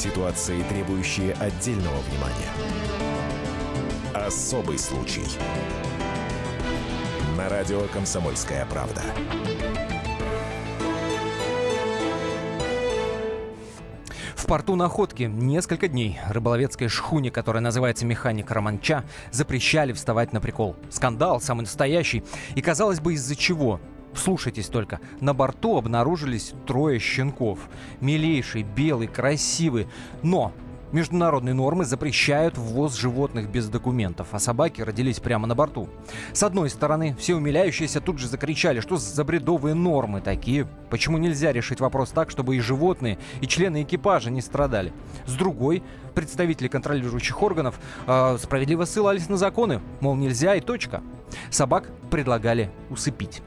Ситуации, требующие отдельного внимания. Особый случай. На радио «Комсомольская правда». В порту Находки несколько дней рыболовецкой шхуне, которая называется «Механик Романча», запрещали вставать на прикол. Скандал самый настоящий. И казалось бы, из-за чего? Слушайтесь только, на борту обнаружились трое щенков. Милейший, белый, красивый. Но Международные нормы запрещают ввоз животных без документов, а собаки родились прямо на борту. С одной стороны, все умиляющиеся тут же закричали, что за бредовые нормы такие, почему нельзя решить вопрос так, чтобы и животные, и члены экипажа не страдали. С другой, представители контролирующих органов э, справедливо ссылались на законы, мол, нельзя и точка. Собак предлагали усыпить.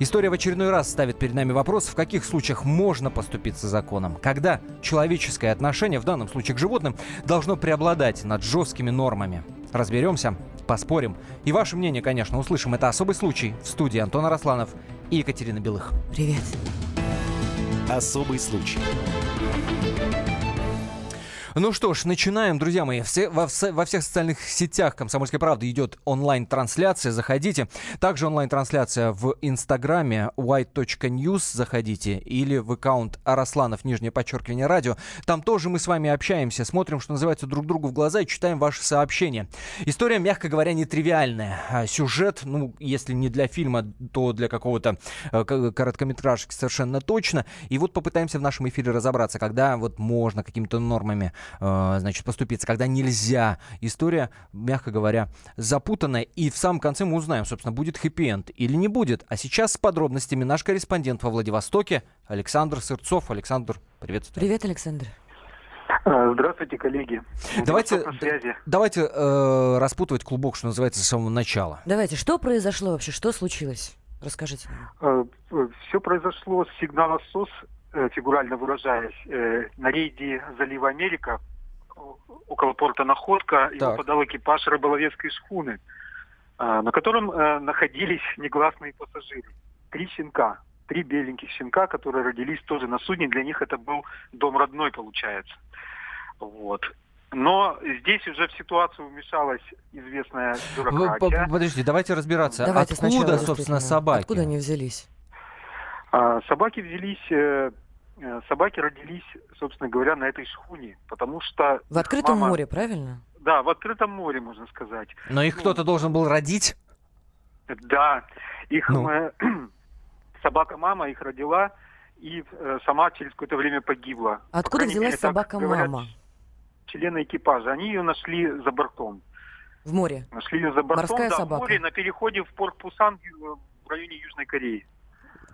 История в очередной раз ставит перед нами вопрос, в каких случаях можно поступиться законом, когда человеческое отношение, в данном случае к животным, должно преобладать над жесткими нормами. Разберемся, поспорим. И ваше мнение, конечно, услышим. Это особый случай в студии Антона Росланов и Екатерина Белых. Привет. Особый случай. Ну что ж, начинаем, друзья мои. Все, во, во всех социальных сетях «Комсомольской правды» идет онлайн-трансляция. Заходите. Также онлайн-трансляция в Инстаграме white.news. Заходите. Или в аккаунт Арасланов, нижнее подчеркивание, радио. Там тоже мы с вами общаемся, смотрим, что называется, друг другу в глаза и читаем ваши сообщения. История, мягко говоря, нетривиальная. А сюжет, ну, если не для фильма, то для какого-то э, короткометражки совершенно точно. И вот попытаемся в нашем эфире разобраться, когда вот можно какими-то нормами Э, значит, поступиться, когда нельзя. История, мягко говоря, запутанная. И в самом конце мы узнаем, собственно, будет хэппи-энд или не будет. А сейчас с подробностями наш корреспондент во Владивостоке Александр Сырцов. Александр, приветствую. Привет, Александр. Э, здравствуйте, коллеги. Давайте, давайте э, распутывать клубок, что называется, с самого начала. Давайте, что произошло вообще, что случилось? Расскажите. Э, все произошло с сигнала СОС фигурально выражаясь, э, на рейде залива Америка около порта Находка его подал экипаж рыболовецкой шхуны, э, на котором находились негласные пассажиры. Три щенка, три беленьких щенка, которые родились тоже на судне. Для них это был дом родной, получается. Вот. Но здесь уже в ситуацию вмешалась известная бюрократия. Подождите, давайте разбираться. Давайте Откуда, собственно, собаки? Откуда они взялись? А, собаки взялись Э, собаки родились, собственно говоря, на этой шхуне, потому что... В открытом мама... море, правильно? Да, в открытом море, можно сказать. Но их ну, кто-то должен был родить? Да, их ну. э, собака-мама их родила, и э, сама через какое-то время погибла. Откуда взялась собака-мама? Члены экипажа. Они ее нашли за бортом. В море? Нашли ее за бортом, Морская да, собака. в море, на переходе в порт Пусан в районе Южной Кореи.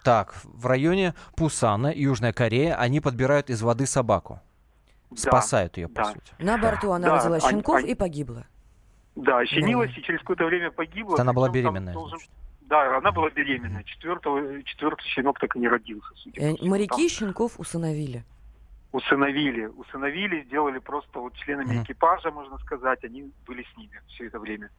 Так, в районе Пусана, Южная Корея, они подбирают из воды собаку. Да, Спасают ее, по да. сути. На борту она да, родила щенков они, и погибла. Да, ощенилась да. и через какое-то время погибла. Она была беременная. Должен... Да, она была беременная. Четвертого, четвертый щенок так и не родился. Э, моряки там. щенков усыновили. Усыновили. Усыновили, сделали просто вот членами mm. экипажа, можно сказать. Они были с ними все это время.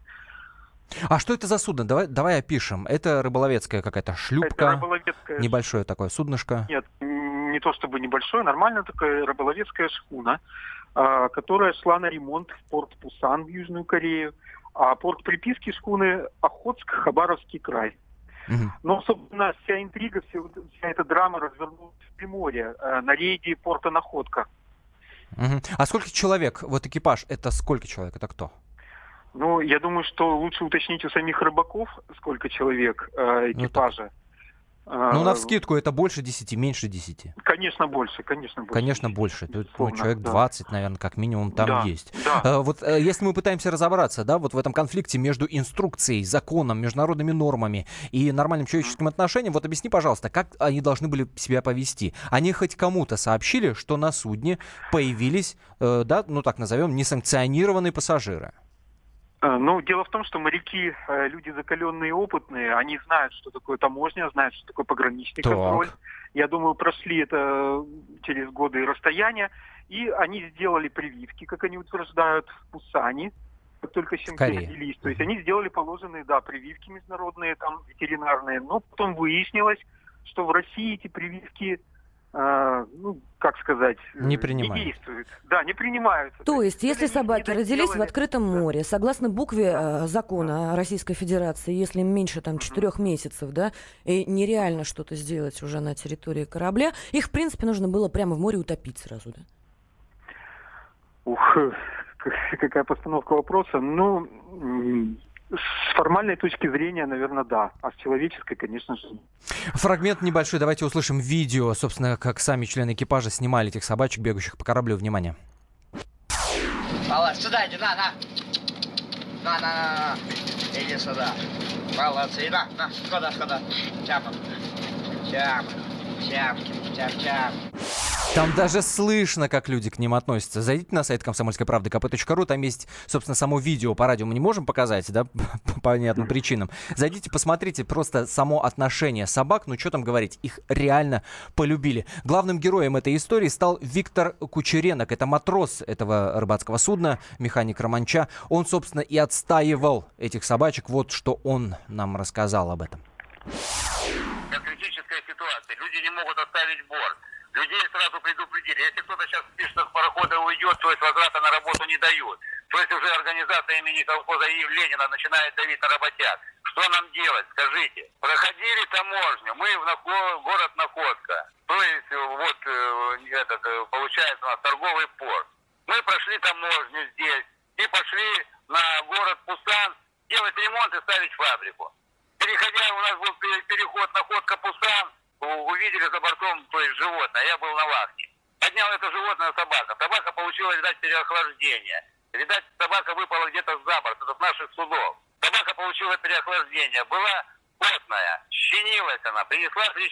А что это за судно? Давай, давай опишем. Это рыболовецкая какая-то шлюпка? Это рыболовецкая... Небольшое такое суднышко? Нет, не то чтобы небольшое, нормально такая рыболовецкая шхуна, а, которая шла на ремонт в порт Пусан в Южную Корею, а порт приписки шхуны Охотск, Хабаровский край. Угу. Но, собственно, вся интрига, вся, вся эта драма развернулась в Приморье, э, на рейде порта Находка. Угу. А сколько человек? Вот экипаж, это сколько человек? Это кто? Ну, я думаю, что лучше уточнить у самих рыбаков, сколько человек э, экипажа. Ну, ну, на вскидку это больше 10, меньше 10. Конечно, больше, конечно, больше. Конечно, больше. Тут ну, человек да. 20, наверное, как минимум там да, есть. Да. А, вот э, если мы пытаемся разобраться, да, вот в этом конфликте между инструкцией, законом, международными нормами и нормальным человеческим отношением, вот объясни, пожалуйста, как они должны были себя повести? Они хоть кому-то сообщили, что на судне появились, э, да, ну так назовем, несанкционированные пассажиры? Э, ну, дело в том, что моряки э, люди закаленные и опытные, они знают, что такое таможня, знают, что такое пограничный так. контроль. Я думаю, прошли это через годы и расстояния, и они сделали прививки, как они утверждают, в Пусане, как только щенки родились. То есть они сделали положенные, да, прививки международные, там, ветеринарные, но потом выяснилось, что в России эти прививки э, ну, как сказать, не, принимают. не действуют. Да, не принимаются. То есть, если собаки родились в открытом море, согласно букве э, закона Российской Федерации, если им меньше там четырех месяцев, да, и нереально что-то сделать уже на территории корабля, их, в принципе, нужно было прямо в море утопить сразу, да? Ух, какая постановка вопроса. Ну, с формальной точки зрения, наверное, да. А с человеческой, конечно же, Фрагмент небольшой. Давайте услышим видео, собственно, как сами члены экипажа снимали этих собачек, бегущих по кораблю. Внимание. Малыш, сюда иди, на, на. На, на, на, на. Иди сюда. Молодцы, на, на, сюда, сюда. Чапа. Чап. Чапки, чап-чап. Там даже слышно, как люди к ним относятся. Зайдите на сайт комсомольской правды kp.ру, там есть, собственно, само видео по радио мы не можем показать, да, по понятным причинам. Зайдите, посмотрите просто само отношение собак, ну что там говорить, их реально полюбили. Главным героем этой истории стал Виктор Кучеренок, это матрос этого рыбацкого судна, механик Романча. Он, собственно, и отстаивал этих собачек, вот что он нам рассказал об этом. Критическая ситуация, люди не могут оставить борт людей сразу предупредили. Если кто-то сейчас пишет, с парохода уйдет, то есть возврата на работу не дают. То есть уже организация имени колхоза и Ленина начинает давить на работяг. Что нам делать, скажите? Проходили таможню, мы в наход, город Находка. То есть вот э, этот, э, получается у нас торговый порт. Мы прошли таможню здесь и пошли на город Пусан делать ремонт и ставить фабрику. Переходя, у нас был переход увидели за бортом, то есть животное, я был на вахте. Поднял это животное собака. Собака получила, видать, переохлаждение. Видать, собака выпала где-то за борт, это с наших судов. Собака получила переохлаждение. Была потная, щенилась она, принесла три,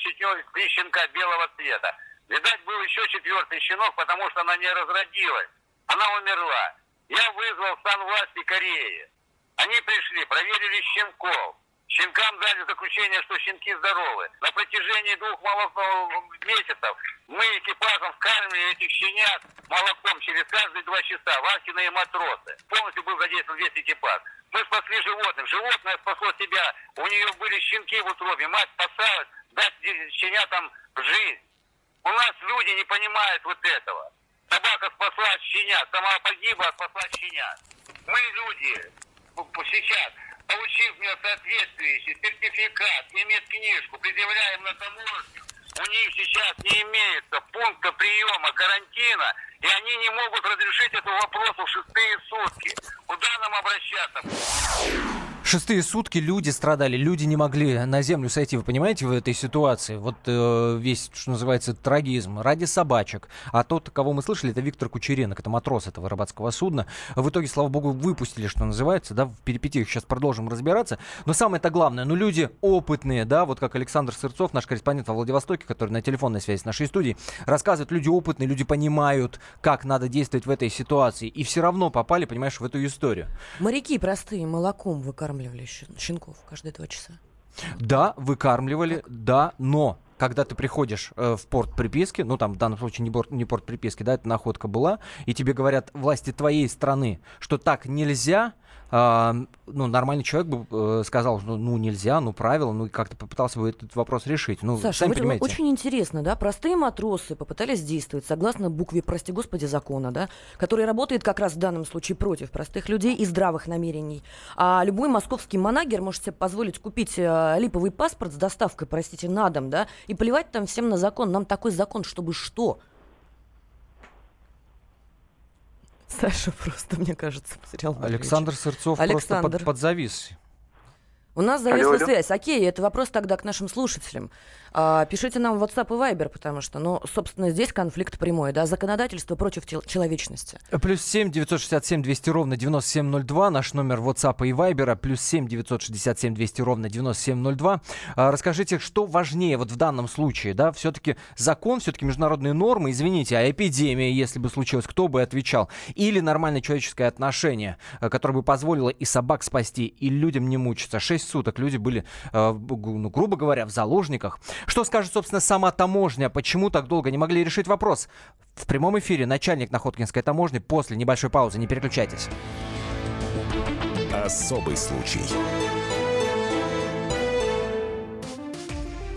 три щенка белого цвета. Видать, был еще четвертый щенок, потому что она не разродилась. Она умерла. Я вызвал власти Кореи. Они пришли, проверили щенков. Щенкам дали заключение, что щенки здоровы. На протяжении двух месяцев мы экипажем вкармливали этих щенят молоком через каждые два часа. Вахтенные матросы. Полностью был задействован весь экипаж. Мы спасли животных. Животное спасло себя. У нее были щенки в утробе. Мать спасалась дать щенятам жизнь. У нас люди не понимают вот этого. Собака спасла щенят. Сама погибла, спасла щенят. Мы люди сейчас получив мне соответствующий сертификат, иметь книжку, предъявляем на таможню, у них сейчас не имеется пункта приема карантина, и они не могут разрешить эту вопрос в шестые сутки. Куда нам обращаться? Шестые сутки люди страдали, люди не могли на землю сойти, вы понимаете, в этой ситуации. Вот э, весь, что называется, трагизм ради собачек. А тот, кого мы слышали, это Виктор Кучеренок, это матрос этого рыбацкого судна. В итоге, слава богу, выпустили, что называется, да, в перипетиях сейчас продолжим разбираться. Но самое-то главное, ну люди опытные, да, вот как Александр Сырцов, наш корреспондент во Владивостоке, который на телефонной связи с нашей студией, рассказывает, люди опытные, люди понимают, как надо действовать в этой ситуации. И все равно попали, понимаешь, в эту историю. Моряки простые молоком выкармливают выкармливали щенков каждые два часа? Да, выкармливали, так. да, но когда ты приходишь э, в порт приписки, ну там в данном случае не, порт, не порт приписки, да, это находка была, и тебе говорят власти твоей страны, что так нельзя, э, ну, нормальный человек бы э, сказал, что ну нельзя, ну правило, ну и как-то попытался бы этот вопрос решить. Ну, Саша, сами вот понимаете. очень интересно, да, простые матросы попытались действовать согласно букве, прости господи, закона, да, который работает как раз в данном случае против простых людей и здравых намерений. А любой московский манагер может себе позволить купить э, липовый паспорт с доставкой, простите, на дом, да, и плевать там всем на закон. Нам такой закон, чтобы что? Саша просто, мне кажется, потерял Александр Сырцов Александр. просто под, подзавис. У нас зависла связь. Окей, это вопрос тогда к нашим слушателям. А, пишите нам в WhatsApp и Viber, потому что, ну, собственно, здесь конфликт прямой, да, законодательство против человечности. Плюс семь девятьсот шестьдесят семь двести ровно девяносто семь ноль два, наш номер WhatsApp и Viber, плюс семь девятьсот шестьдесят семь двести ровно девяносто семь ноль два. А, расскажите, что важнее вот в данном случае, да, все-таки закон, все-таки международные нормы, извините, а эпидемия, если бы случилось, кто бы отвечал? Или нормальное человеческое отношение, э, которое бы позволило и собак спасти, и людям не мучиться. Шесть суток люди были, ну, грубо говоря, в заложниках. Что скажет, собственно, сама таможня? Почему так долго не могли решить вопрос? В прямом эфире начальник Находкинской таможни после небольшой паузы. Не переключайтесь. Особый случай.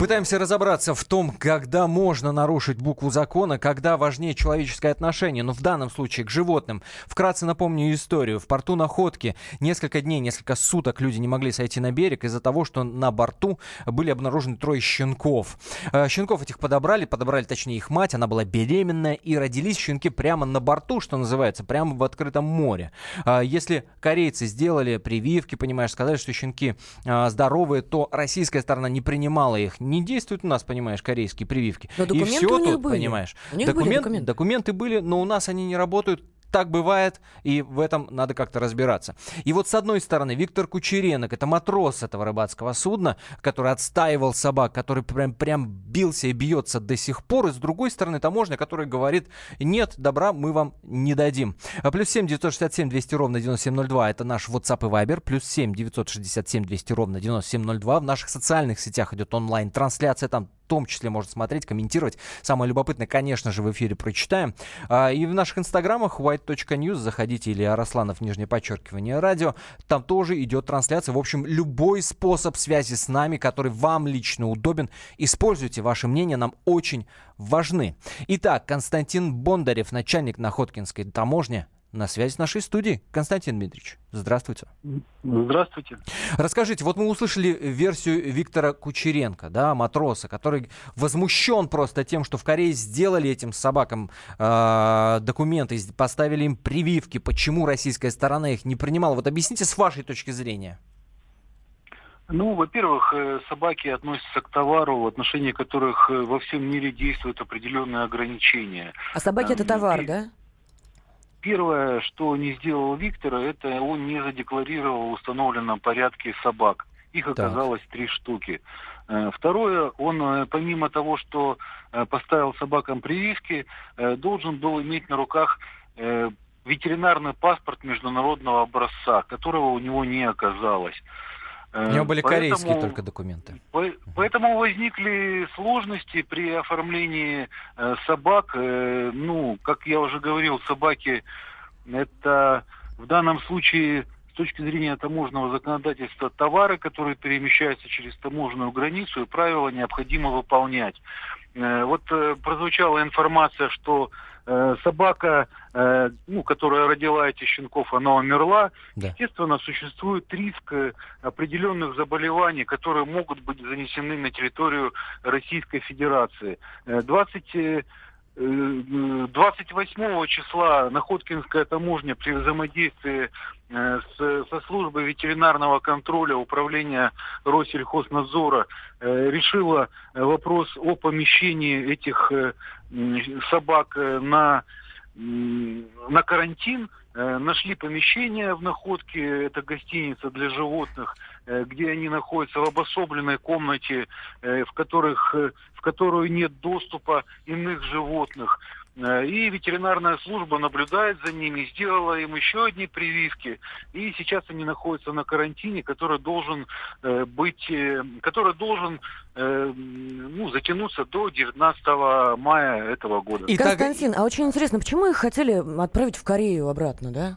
Пытаемся разобраться в том, когда можно нарушить букву закона, когда важнее человеческое отношение, но в данном случае к животным. Вкратце напомню историю. В порту Находки несколько дней, несколько суток люди не могли сойти на берег из-за того, что на борту были обнаружены трое щенков. Э, щенков этих подобрали, подобрали точнее их мать, она была беременная, и родились щенки прямо на борту, что называется, прямо в открытом море. Э, если корейцы сделали прививки, понимаешь, сказали, что щенки э, здоровые, то российская сторона не принимала их не действуют у нас, понимаешь, корейские прививки. Но и все тут, были. понимаешь. У них Документ, были документы. документы были, но у нас они не работают так бывает, и в этом надо как-то разбираться. И вот с одной стороны, Виктор Кучеренок, это матрос этого рыбацкого судна, который отстаивал собак, который прям, прям бился и бьется до сих пор, и с другой стороны, таможня, которая говорит, нет, добра мы вам не дадим. А плюс 7 967 200 ровно 9702, это наш WhatsApp и Viber, плюс 7 967 200 ровно 9702, в наших социальных сетях идет онлайн-трансляция, там том числе можно смотреть, комментировать. Самое любопытное, конечно же, в эфире прочитаем. А, и в наших инстаграмах white.news заходите или Арасланов, нижнее подчеркивание, радио. Там тоже идет трансляция. В общем, любой способ связи с нами, который вам лично удобен, используйте. Ваше мнение нам очень важны. Итак, Константин Бондарев, начальник Находкинской таможни, на связи с нашей студией. Константин Дмитриевич, здравствуйте. Здравствуйте. Расскажите, вот мы услышали версию Виктора Кучеренко, да, матроса, который возмущен просто тем, что в Корее сделали этим собакам э, документы, поставили им прививки, почему российская сторона их не принимала. Вот объясните с вашей точки зрения. Ну, во-первых, э, собаки относятся к товару, в отношении которых э, во всем мире действуют определенные ограничения. А собаки это товар, да? Первое, что не сделал Виктор, это он не задекларировал в установленном порядке собак. Их оказалось так. три штуки. Э, второе, он э, помимо того, что э, поставил собакам прививки, должен был иметь на руках ветеринарный паспорт международного образца, которого у него не оказалось. У него были поэтому, корейские только документы. Поэтому возникли сложности при оформлении э, собак. Э, ну, как я уже говорил, собаки это в данном случае с точки зрения таможенного законодательства товары, которые перемещаются через таможенную границу, и правила необходимо выполнять. Э, вот э, прозвучала информация, что Э, собака, э, ну, которая родила этих щенков, она умерла. Да. Естественно, существует риск э, определенных заболеваний, которые могут быть занесены на территорию Российской Федерации. 20 28 числа Находкинская таможня при взаимодействии с, со службой ветеринарного контроля управления Россельхознадзора решила вопрос о помещении этих собак э, на, на карантин, э, нашли помещение в находке, это гостиница для животных, э, где они находятся в обособленной комнате, в, которых, в которую нет доступа иных животных. Э, и ветеринарная служба наблюдает за ними, сделала им еще одни прививки. И сейчас они находятся на карантине, который должен э, быть, э, который должен э, ну, затянуться до 19 мая этого года. И Константин, а очень интересно, почему их хотели отправить в Корею обратно, да?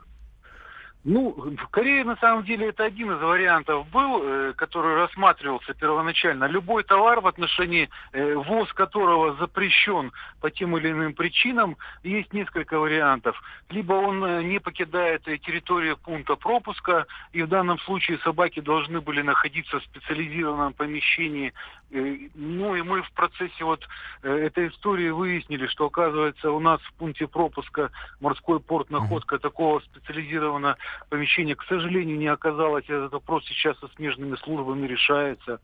Ну, в Корее на самом деле это один из вариантов был, э, который рассматривался первоначально. Любой товар, в отношении э, ввоз которого запрещен по тем или иным причинам, есть несколько вариантов. Либо он э, не покидает территорию пункта пропуска, и в данном случае собаки должны были находиться в специализированном помещении. Ну и мы в процессе вот этой истории выяснили, что оказывается у нас в пункте пропуска морской порт находка такого специализированного помещения, к сожалению, не оказалось. Этот вопрос сейчас со смежными службами решается.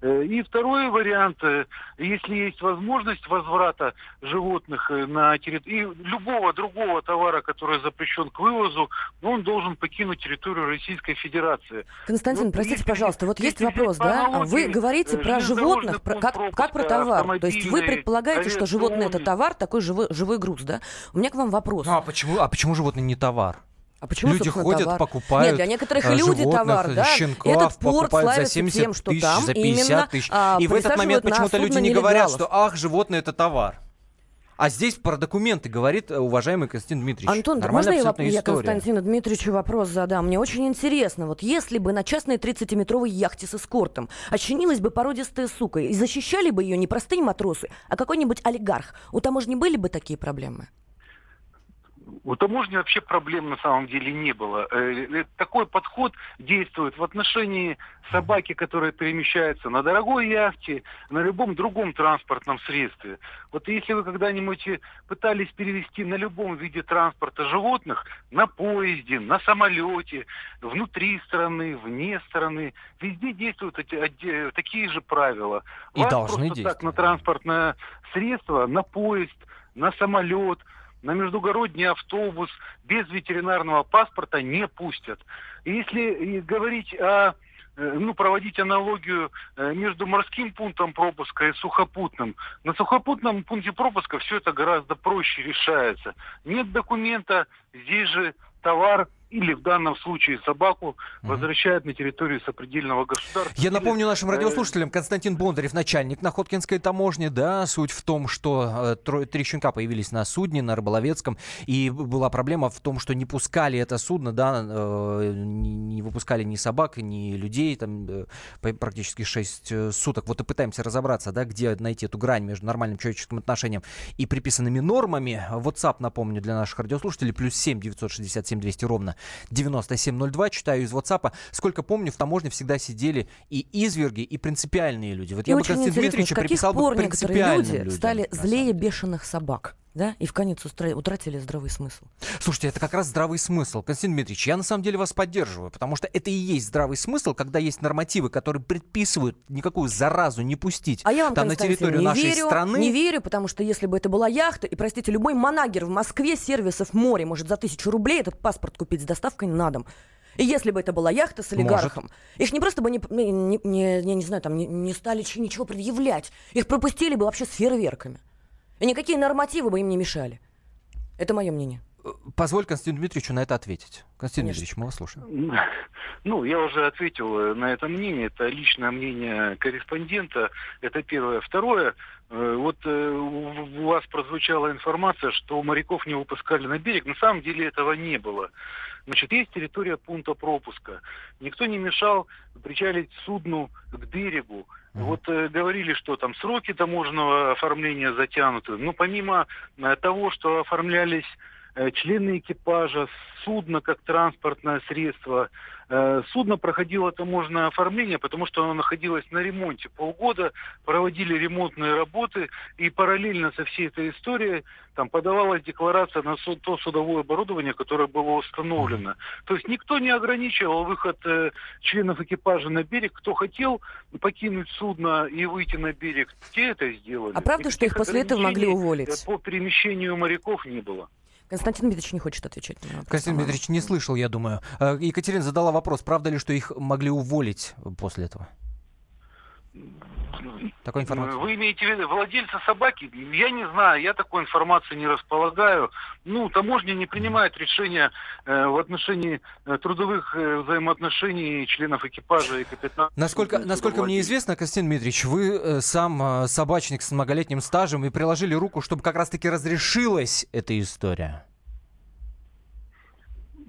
Э, и второй вариант, э, если есть возможность возврата животных э, на территорию, и любого другого товара, который запрещен к вывозу, он должен покинуть территорию Российской Федерации. Константин, вот, простите, если, пожалуйста, вот есть вопрос, да? Вы говорите про животных, про, как, как про товар. То есть вы предполагаете, что животное это товар, такой живой, живой груз, да? У меня к вам вопрос. Ну, а почему, а почему животное не товар? А почему, люди ходят, товар? покупают Нет, для некоторых э, люди товар, да? Щенков Этот порт славится за 70 тем, что тысяч, там за 50 именно, тысяч. А, и в этот момент почему-то люди не говорят, что ах, животное это товар. А здесь про документы говорит э, уважаемый Константин Дмитриевич. Антон, можно я, я Константину Дмитриевичу вопрос задам? Мне очень интересно, вот если бы на частной 30-метровой яхте с эскортом очинилась бы породистая сука, и защищали бы ее не простые матросы, а какой-нибудь олигарх, у таможни были бы такие проблемы? У таможни вообще проблем на самом деле не было. Э, э, такой подход действует в отношении собаки, которая перемещается на дорогой яхте, на любом другом транспортном средстве. Вот если вы когда-нибудь пытались перевести на любом виде транспорта животных, на поезде, на самолете, внутри страны, вне страны, везде действуют эти, такие же правила. И Вас должны действовать. так на транспортное средство, на поезд, на самолет – на междугородний автобус без ветеринарного паспорта не пустят. И если говорить о э, ну, проводить аналогию э, между морским пунктом пропуска и сухопутным. На сухопутном пункте пропуска все это гораздо проще решается. Нет документа, здесь же товар или в данном случае собаку возвращают на территорию сопредельного государства. Я напомню нашим радиослушателям, Константин Бондарев, начальник Находкинской таможни, да, суть в том, что э, три щенка появились на судне, на Рыболовецком, и была проблема в том, что не пускали это судно, да, э, не, выпускали ни собак, ни людей, там э, практически 6 э, суток. Вот и пытаемся разобраться, да, где найти эту грань между нормальным человеческим отношением и приписанными нормами. WhatsApp, напомню, для наших радиослушателей, плюс 7 967 200 ровно 9702. Читаю из WhatsApp. Сколько помню, в таможне всегда сидели и изверги, и принципиальные люди. Вот и я бы Константин Дмитриевича приписал бы принципиальным люди людям, стали злее бешеных собак да, и в конец утратили здравый смысл. Слушайте, это как раз здравый смысл. Константин Дмитриевич, я на самом деле вас поддерживаю, потому что это и есть здравый смысл, когда есть нормативы, которые предписывают никакую заразу не пустить а я вам, там на территорию не нашей верю, страны. Не верю, потому что если бы это была яхта, и, простите, любой манагер в Москве сервисов море может за тысячу рублей этот паспорт купить с доставкой на дом. И если бы это была яхта с олигархом, Может. их не просто бы не, не, не, не, не знаю, там не, не стали ничего предъявлять, их пропустили бы вообще с фейерверками. И никакие нормативы бы им не мешали. Это мое мнение. Позволь Константину Дмитриевичу на это ответить. Константин Конечно. Дмитриевич, мы вас слушаем. Ну, я уже ответил на это мнение. Это личное мнение корреспондента. Это первое. Второе. Э, вот э, у вас прозвучала информация, что моряков не выпускали на берег. На самом деле этого не было. Значит, есть территория пункта пропуска. Никто не мешал причалить судну к берегу. Вот э, говорили, что там сроки таможенного оформления затянуты. Но помимо э, того, что оформлялись члены экипажа, судно как транспортное средство, Э, судно проходило таможенное оформление, потому что оно находилось на ремонте полгода, проводили ремонтные работы, и параллельно со всей этой историей там подавалась декларация на то судовое оборудование, которое было установлено. То есть никто не ограничивал выход э, членов экипажа на берег. Кто хотел покинуть судно и выйти на берег, те это сделали. А правда, что их после этого могли уволить? По перемещению моряков не было. Константин Дмитриевич не хочет отвечать на вопрос. Константин Дмитриевич не слышал, я думаю. Э, Екатерина задала вопрос, правда ли, что их могли уволить после этого? Такой информации. Вы имеете в виду владельца собаки? Я не знаю, я такой информации не располагаю. Ну, таможня не принимает решения э, в отношении э, трудовых э, взаимоотношений членов экипажа и капитана. Насколько, насколько мне известно, Константин Дмитриевич, вы э, сам э, собачник с многолетним стажем и приложили руку, чтобы как раз-таки разрешилась эта история.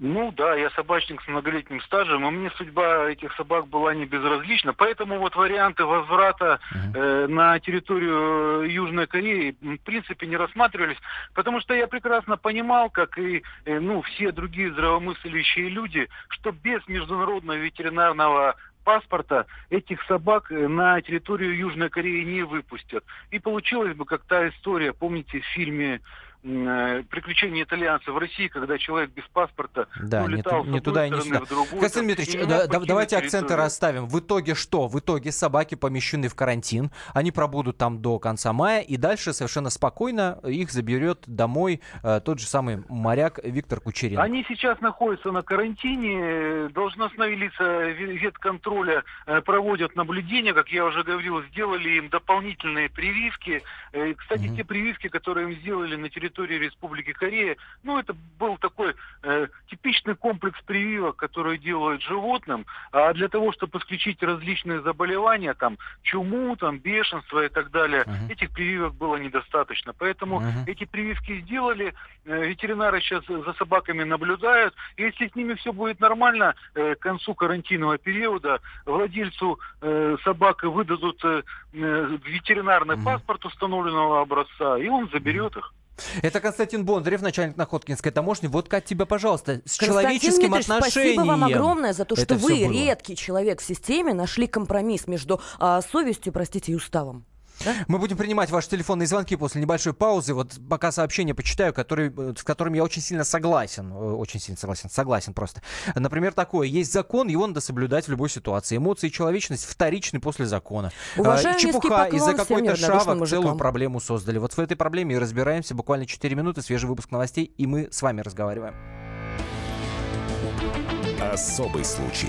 Ну да, я собачник с многолетним стажем, и мне судьба этих собак была не безразлична. Поэтому вот варианты возврата э, на территорию э, Южной Кореи в принципе не рассматривались, потому что я прекрасно понимал, как и э, ну, все другие здравомыслящие люди, что без международного ветеринарного паспорта этих собак э, на территорию Южной Кореи не выпустят. И получилось бы как та история, помните, в фильме приключения итальянца в России, когда человек без паспорта да, ну, летал не, не туда и не сюда. Константин Дмитриевич, да, давайте акценты расставим. В итоге что? В итоге собаки помещены в карантин, они пробудут там до конца мая, и дальше совершенно спокойно их заберет домой э, тот же самый моряк Виктор Кучерин. Они сейчас находятся на карантине, должностные лица ветконтроля э, проводят наблюдения, как я уже говорил, сделали им дополнительные прививки. Э, кстати, mm-hmm. те прививки, которые им сделали на территории Республики Корея, ну, это был такой э, типичный комплекс прививок, которые делают животным, а для того, чтобы исключить различные заболевания, там, чуму, там, бешенство и так далее, uh-huh. этих прививок было недостаточно. Поэтому uh-huh. эти прививки сделали, э, ветеринары сейчас за собаками наблюдают, и если с ними все будет нормально, э, к концу карантинного периода владельцу э, собак выдадут э, э, ветеринарный uh-huh. паспорт установленного образца, и он заберет их. Это Константин Бондарев, начальник Находкинской таможни. Вот как тебе, пожалуйста, с человеческим Дмитриевич, отношением. Спасибо вам огромное за то, что вы, редкий человек в системе, нашли компромисс между а, совестью, простите, и уставом. Да? Мы будем принимать ваши телефонные звонки после небольшой паузы. Вот пока сообщение почитаю, который, с которым я очень сильно согласен. Э, очень сильно согласен. Согласен просто. Например, такое. Есть закон, его надо соблюдать в любой ситуации. Эмоции и человечность вторичны после закона. Уважаем Чепуха из-за какой-то шавок целую проблему создали. Вот в этой проблеме и разбираемся. Буквально 4 минуты, свежий выпуск новостей, и мы с вами разговариваем. Особый случай.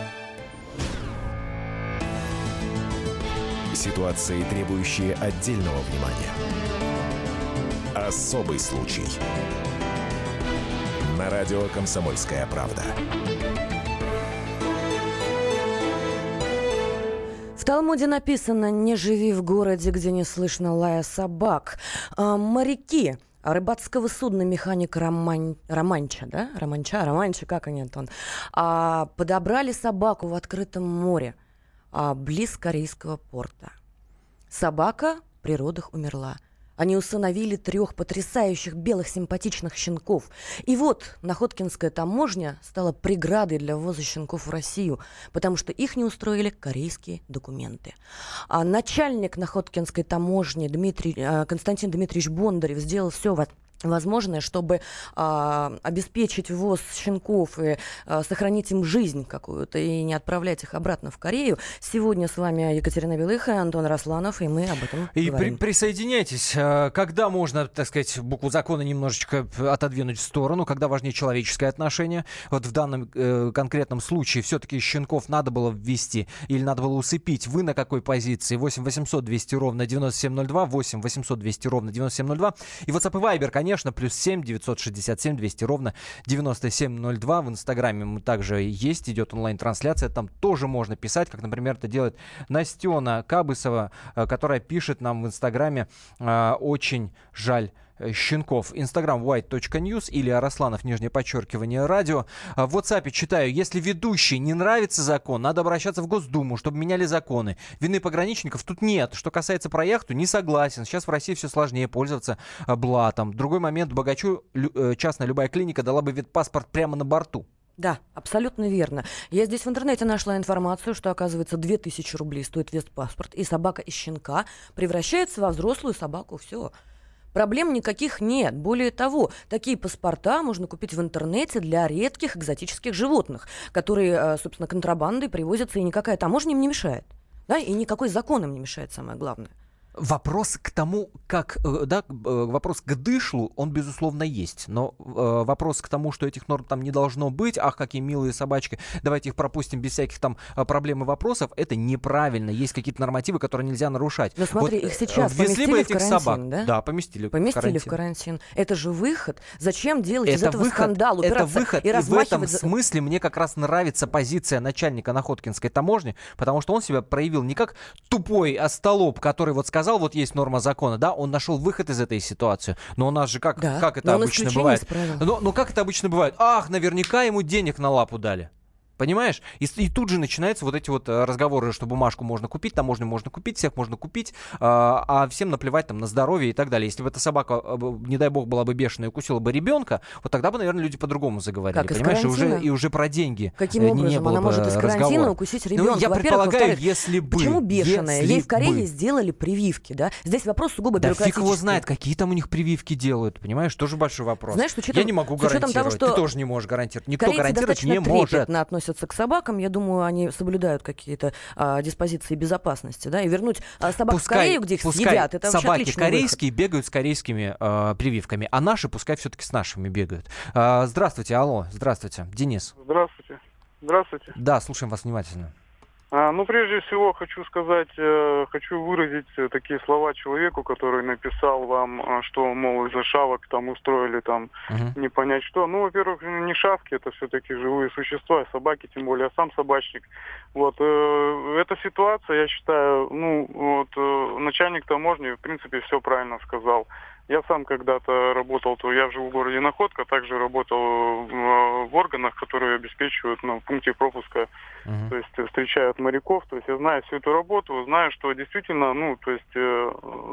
Ситуации, требующие отдельного внимания. Особый случай. На радио «Комсомольская правда». В Талмуде написано «Не живи в городе, где не слышно лая собак». А, моряки рыбацкого судна механик Роман... Романча, да? Романча, Романча, как они, Антон? А, подобрали собаку в открытом море близ корейского порта. Собака при родах умерла. Они усыновили трех потрясающих белых симпатичных щенков. И вот Находкинская таможня стала преградой для ввоза щенков в Россию, потому что их не устроили корейские документы. А начальник Находкинской таможни Дмитрий, э, Константин Дмитриевич Бондарев сделал все возможное, чтобы а, обеспечить ввоз щенков и а, сохранить им жизнь какую-то и не отправлять их обратно в Корею. Сегодня с вами Екатерина Белыха, Антон Росланов, и мы об этом и говорим. При присоединяйтесь. А, когда можно, так сказать, букву закона немножечко отодвинуть в сторону, когда важнее человеческое отношение? Вот в данном э, конкретном случае все-таки щенков надо было ввести или надо было усыпить. Вы на какой позиции? 8 800 200 ровно 9702, 8 800 200 ровно 9702. И WhatsApp и Viber, конечно, конечно, плюс 7 967 200 ровно 9702. В Инстаграме мы также есть, идет онлайн-трансляция. Там тоже можно писать, как, например, это делает Настена Кабысова, э, которая пишет нам в Инстаграме э, «Очень жаль щенков. Инстаграм white.news или Арасланов, нижнее подчеркивание, радио. А в WhatsApp читаю, если ведущий не нравится закон, надо обращаться в Госдуму, чтобы меняли законы. Вины пограничников тут нет. Что касается про яхту, не согласен. Сейчас в России все сложнее пользоваться э, блатом. Другой момент, богачу э, частная любая клиника дала бы ветпаспорт прямо на борту. Да, абсолютно верно. Я здесь в интернете нашла информацию, что, оказывается, 2000 рублей стоит ветпаспорт, и собака из щенка превращается во взрослую собаку. Все. Проблем никаких нет. Более того, такие паспорта можно купить в интернете для редких экзотических животных, которые, э, собственно, контрабандой привозятся, и никакая таможня им не мешает. Да, и никакой закон им не мешает, самое главное. Вопрос к тому, как, э, да, э, вопрос к дышлу, он, безусловно, есть. Но э, вопрос к тому, что этих норм там не должно быть, ах, какие милые собачки, давайте их пропустим без всяких там э, проблем и вопросов, это неправильно. Есть какие-то нормативы, которые нельзя нарушать. Но смотри, вот, их сейчас поместили бы этих в карантин, собак, да? Да, поместили. Поместили в карантин. в карантин. Это же выход. Зачем делать это из этого выход, скандал, Это выход, и, и в этом смысле мне как раз нравится позиция начальника Находкинской таможни, потому что он себя проявил не как тупой остолоп, который вот сказал, сказал, вот есть норма закона, да, он нашел выход из этой ситуации. Но у нас же как, да, как это обычно бывает? Но, но как это обычно бывает? Ах, наверняка ему денег на лапу дали. Понимаешь? И, и тут же начинаются вот эти вот э, разговоры, что бумажку можно купить, таможню можно купить, всех можно купить, а, а всем наплевать там на здоровье и так далее. Если бы эта собака, э, не дай бог, была бы бешеная и укусила бы ребенка, вот тогда бы, наверное, люди по-другому заговорили. Как, понимаешь? И уже, и уже про деньги Каким образом? не было Она может из карантина разговора. укусить ребенка. Ну, я предполагаю, если бы. Почему бешеная? Ей в Корее бы. сделали прививки, да? Здесь вопрос сугубо да бюрократический. фиг его знает, какие там у них прививки делают, понимаешь? Тоже большой вопрос. Знаешь, с учетом, я не могу гарантировать. Того, что Ты тоже не можешь гарантировать. Никто гарантировать не может. трепетно относятся к собакам. Я думаю, они соблюдают какие-то а, диспозиции безопасности, да, и вернуть а, собак пускай, в Корею, где их пускай съедят, это собаки корейские бегают с корейскими э, прививками, а наши пускай все-таки с нашими бегают. А, здравствуйте, алло, здравствуйте, Денис. Здравствуйте. Здравствуйте. Да, слушаем вас внимательно. А, ну, прежде всего, хочу сказать, э, хочу выразить э, такие слова человеку, который написал вам, э, что, мол, из-за шавок там устроили там Мгм. не понять что. Ну, во-первых, не шавки, это все-таки живые существа, собаки, тем более, я сам собачник. Вот, эта ситуация, я считаю, ну, вот, начальник таможни, в принципе, все правильно сказал. Я сам когда-то работал, то я живу в городе Находка, также работал в органах, которые обеспечивают ну, в пункте пропуска, Мгм. то есть встречают моряков, то есть я знаю всю эту работу, знаю, что действительно, ну, то есть э,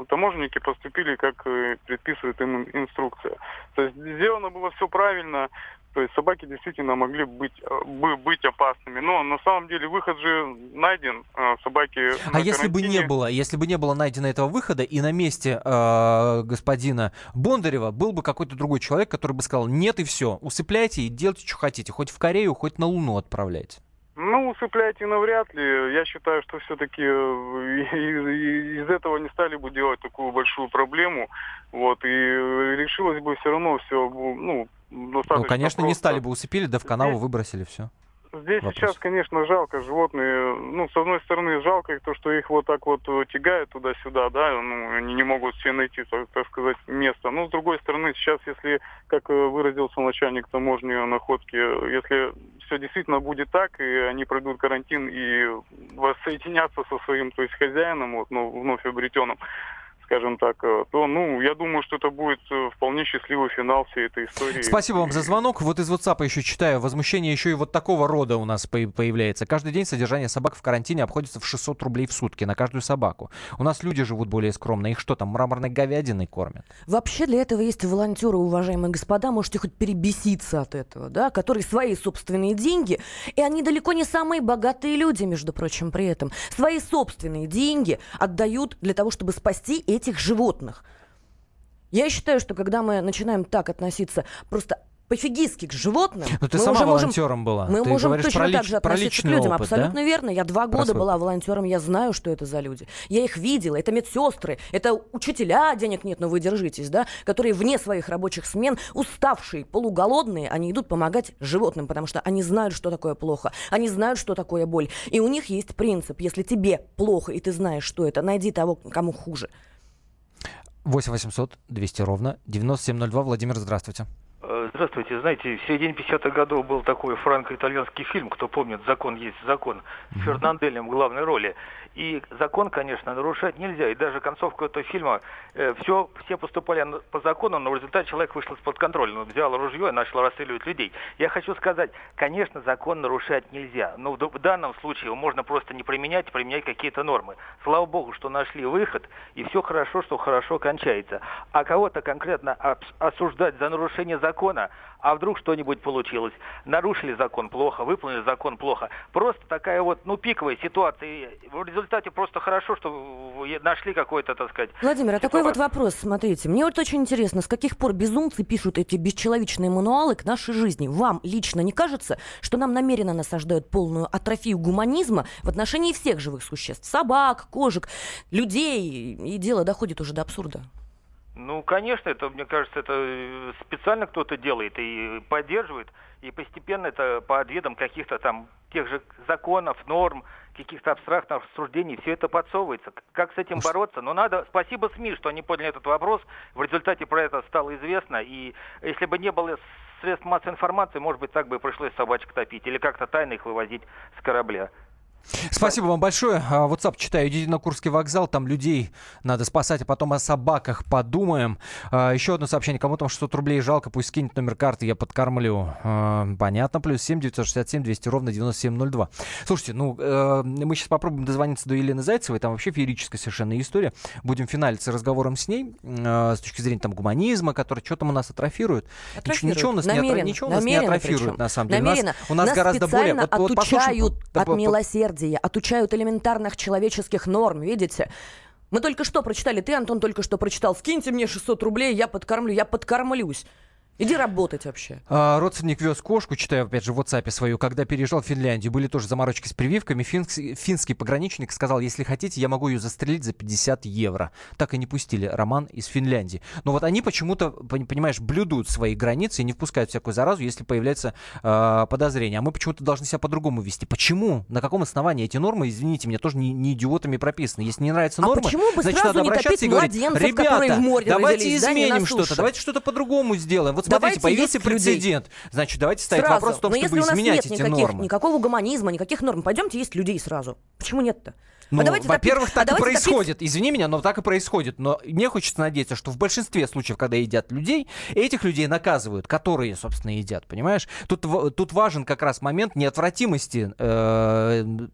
таможенники поступили, как предписывает им инструкция. То есть сделано было все правильно, то есть собаки действительно могли быть, э, бы быть опасными. Но на самом деле выход же найден. э, Собаки А если бы не было, если бы не было найдено этого выхода, и на месте э, господина Бондарева был бы какой-то другой человек, который бы сказал, нет и все, усыпляйте и делайте, что хотите, хоть в Корею, хоть на Луну отправляйте. Ну, усыпляйте навряд ли. Я считаю, что все-таки из этого не стали бы делать такую большую проблему. Вот, и решилось бы все равно все, ну, достаточно ну, конечно, не просто. стали бы усыпили, да в канаву выбросили, все. Здесь Вопрос. сейчас, конечно, жалко животные. Ну, с одной стороны, жалко их то, что их вот так вот э, тягают туда-сюда, да, ну, они не могут все найти, так, так сказать, место. Но, с другой стороны, сейчас, если, как э, выразился начальник таможни находки, если все действительно будет так, и они пройдут карантин и воссоединятся со своим, то есть хозяином, вот, ну, вновь обретенным, скажем так, э, то, ну, я думаю, что это будет э, вполне счастливый финал всей этой истории. Спасибо вам за звонок. Вот из WhatsApp еще читаю. Возмущение еще и вот такого рода у нас по- появляется. Каждый день содержание собак в карантине обходится в 600 рублей в сутки на каждую собаку. У нас люди живут более скромно. Их что там, мраморной говядиной кормят? Вообще для этого есть волонтеры, уважаемые господа, можете хоть перебеситься от этого, да, которые свои собственные деньги, и они далеко не самые богатые люди, между прочим, при этом, свои собственные деньги отдают для того, чтобы спасти этих животных. Я считаю, что когда мы начинаем так относиться просто пофигистски к животным, Ну ты мы сама уже можем волонтером была. мы Ты можем точно про так же относиться к людям. опыт, Абсолютно да? верно. Я два года свой была волонтером, я знаю, что это за люди. Я их видела. Это медсестры, это учителя, денег нет, но вы держитесь, да, которые вне своих рабочих смен, уставшие, полуголодные, они идут помогать животным, потому что они знают, что такое плохо. Они знают, что такое боль. И у них есть принцип. Если тебе плохо, и ты знаешь, что это, найди того, кому хуже. 8 800 200 ровно 9702. Владимир, здравствуйте. Э, Здравствуйте. Знаете, в середине 50-х годов был такой франко-итальянский фильм, кто помнит, «Закон есть закон», с Фернанделем в главной роли. И закон, конечно, нарушать нельзя. И даже концовку этого фильма, э, все, все поступали по закону, но в результате человек вышел из-под контроля. Он взял ружье и начал расстреливать людей. Я хочу сказать, конечно, закон нарушать нельзя. Но в, в данном случае его можно просто не применять, применять какие-то нормы. Слава богу, что нашли выход, и все хорошо, что хорошо кончается. А кого-то конкретно ос- осуждать за нарушение закона, а вдруг что-нибудь получилось. Нарушили закон плохо, выполнили закон плохо. Просто такая вот, ну, пиковая ситуация. И в результате просто хорошо, что нашли какой-то, так сказать... Владимир, а такой вот вопрос, смотрите. Мне вот очень интересно, с каких пор безумцы пишут эти бесчеловечные мануалы к нашей жизни? Вам лично не кажется, что нам намеренно насаждают полную атрофию гуманизма в отношении всех живых существ? Собак, кошек, людей, и дело доходит уже до абсурда. Ну, конечно, это, мне кажется, это э, специально кто-то делает и поддерживает, и постепенно это под видом каких-то там тех же законов, норм, каких-то абстрактных рассуждений, все это подсовывается. Как с этим бороться? Но надо, спасибо СМИ, что они подняли этот вопрос, в результате про это стало известно, и если бы не было средств массовой информации, может быть, так бы и пришлось собачек топить, или как-то тайно их вывозить с корабля. Спасибо вам большое. А, WhatsApp читаю. Идите на Курский вокзал, там людей надо спасать, а потом о собаках подумаем. А, еще одно сообщение. Кому там 600 рублей жалко, пусть скинет номер карты, я подкормлю. А, понятно. Плюс 7 967 200 ровно 9702. Слушайте, ну, э, мы сейчас попробуем дозвониться до Елены Зайцевой. Там вообще феерическая совершенно история. Будем финалиться разговором с ней с точки зрения там гуманизма, который что там у нас атрофирует. Атрофирует. Ничего, у нас намеренно, не, ничего у нас не атрофирует, причем. на самом деле. Намеренно. У нас, у нас, нас гораздо более... Вот, вот отучают послушай, от милосердия, отучают элементарных человеческих норм, видите? Мы только что прочитали, ты, Антон, только что прочитал, скиньте мне 600 рублей, я подкормлю, я подкормлюсь. Иди работать вообще. А, родственник вез кошку, читаю опять же в WhatsApp свою, когда переезжал в Финляндию. Были тоже заморочки с прививками. Финский, финский пограничник сказал, если хотите, я могу ее застрелить за 50 евро. Так и не пустили Роман из Финляндии. Но вот они почему-то, понимаешь, блюдут свои границы и не впускают всякую заразу, если появляется э, подозрение. А мы почему-то должны себя по-другому вести. Почему? На каком основании эти нормы, извините меня, тоже не, не идиотами прописаны. Если не нравятся нормы, а почему бы значит, сразу надо не обращаться и говорить, ребята, в море давайте родились, изменим да, что-то, давайте что-то по-другому сделаем. Вот Давайте смотрите, появился прецедент. Людей. Значит, давайте ставить сразу. вопрос в том, Но чтобы если у нас изменять нет эти никаких, нормы. никакого гуманизма, никаких норм, пойдемте есть людей сразу. Почему нет-то? Ну, а давайте во-первых, так а и происходит. Топить... Извини меня, но так и происходит. Но мне хочется надеяться, что в большинстве случаев, когда едят людей, этих людей наказывают, которые, собственно, едят, понимаешь? Тут, тут важен как раз момент неотвратимости э,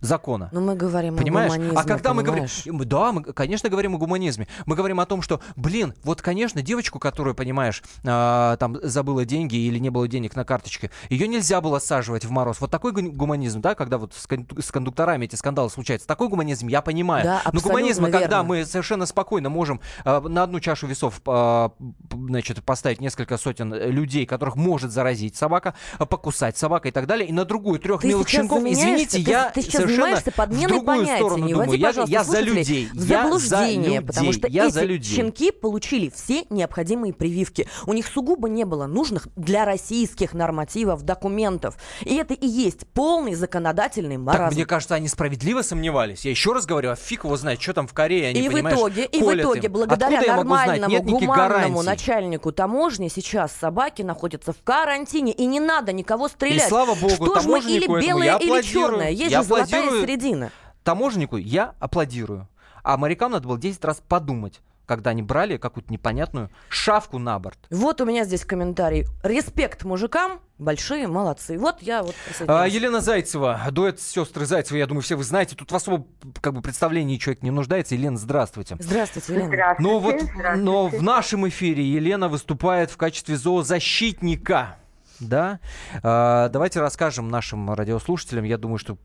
закона. Ну, мы говорим понимаешь? о гуманизме, А когда понимаешь? мы говорим... Да, мы, конечно, говорим о гуманизме. Мы говорим о том, что, блин, вот, конечно, девочку, которую, понимаешь, э, там забыла деньги или не было денег на карточке, ее нельзя было саживать в мороз. Вот такой гуманизм, да, когда вот с, кон- с кондукторами эти скандалы случаются, такой гуманизм я понимаю. Да, Но гуманизм, верно. когда мы совершенно спокойно можем э, на одну чашу весов э, значит, поставить несколько сотен людей, которых может заразить собака, покусать собака и так далее, и на другую трех ты милых щенков, извините, ты, я ты сейчас занимаешься подменой понятий. сторону Не думаю. Я, я за людей. в Я заблуждение, за потому что я эти за людей. щенки получили все необходимые прививки. У них сугубо не было нужных для российских нормативов документов. И это и есть полный законодательный маразм. Так, мне кажется, они справедливо сомневались. Я еще раз говорю, а фиг его знает, что там в Корее, они, и в итоге, и в итоге, им. благодаря Откуда нормальному, гуманному гарантий. начальнику таможни, сейчас собаки находятся в карантине, и не надо никого стрелять. И слава богу, Что ж мы или белое, или черное? Есть Я же золотая аплодирую. середина. Таможеннику я аплодирую. А морякам надо было 10 раз подумать, когда они брали какую-то непонятную шавку на борт. Вот у меня здесь комментарий. Респект мужикам, большие молодцы. Вот я вот А. Елена Зайцева, дуэт сестры Зайцевой, я думаю, все вы знаете. Тут в особом как бы, представлении человек не нуждается. Елена, здравствуйте. Здравствуйте, Елена. Здравствуйте. Но вот здравствуйте. но в нашем эфире Елена выступает в качестве зоозащитника. Да? А, давайте расскажем нашим радиослушателям. Я думаю, что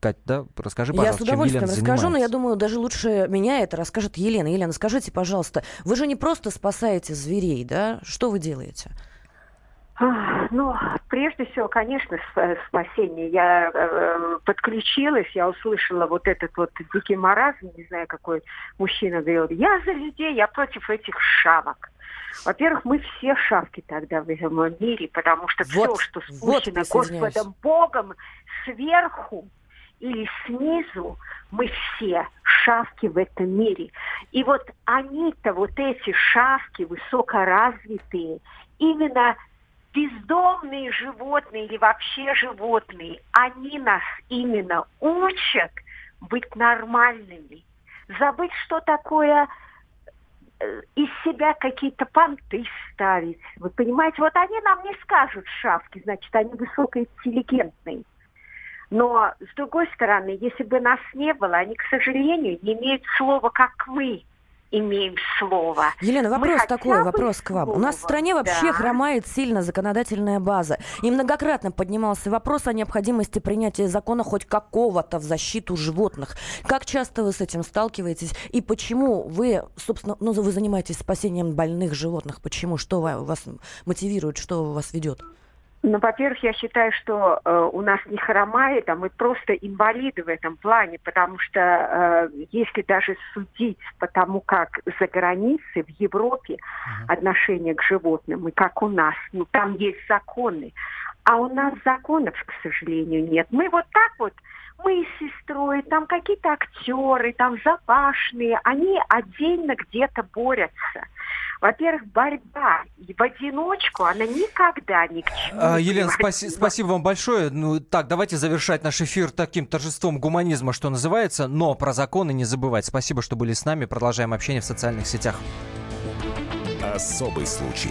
Кать, да, расскажи, Я с пожалуйста, чем удовольствием Елена расскажу, но я занимается. думаю, даже лучше меня это расскажет Елена. Елена, скажите, пожалуйста, вы же не просто спасаете зверей, да? Что вы делаете? Ну, прежде всего, конечно, спасение. Я э, подключилась, я услышала вот этот вот дикий маразм, не знаю, какой мужчина говорил. Я за людей, я против этих шавок. Во-первых, мы все шавки тогда в этом мире, потому что Вот, все, что вот спущено присоединяюсь. Господом Богом сверху или снизу, мы все шавки в этом мире. И вот они-то, вот эти шавки высокоразвитые, именно бездомные животные или вообще животные, они нас именно учат быть нормальными, забыть, что такое э, из себя какие-то понты ставить. Вы понимаете, вот они нам не скажут шавки, значит, они высокоинтеллигентные. Но, с другой стороны, если бы нас не было, они, к сожалению, не имеют слова, как мы имеем слово. Елена, вопрос такой, вопрос к вам. У нас в слово, стране вообще да. хромает сильно законодательная база. И многократно поднимался вопрос о необходимости принятия закона хоть какого-то в защиту животных. Как часто вы с этим сталкиваетесь? И почему вы, собственно, ну, вы занимаетесь спасением больных животных? Почему? Что ва- вас мотивирует? Что вас ведет? Ну, во-первых, я считаю, что э, у нас не хромает, а мы просто инвалиды в этом плане, потому что э, если даже судить по тому, как за границей, в Европе отношение к животным, и как у нас, ну, там есть законы, а у нас законов, к сожалению, нет. Мы вот так вот, мы с сестрой, там какие-то актеры, там запашные, они отдельно где-то борются. Во-первых, борьба в одиночку, она никогда ни к чему а, Елена, спаси, спасибо вам большое. Ну, так, давайте завершать наш эфир таким торжеством гуманизма, что называется, но про законы не забывать. Спасибо, что были с нами. Продолжаем общение в социальных сетях. Особый случай.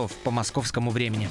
часов по московскому времени.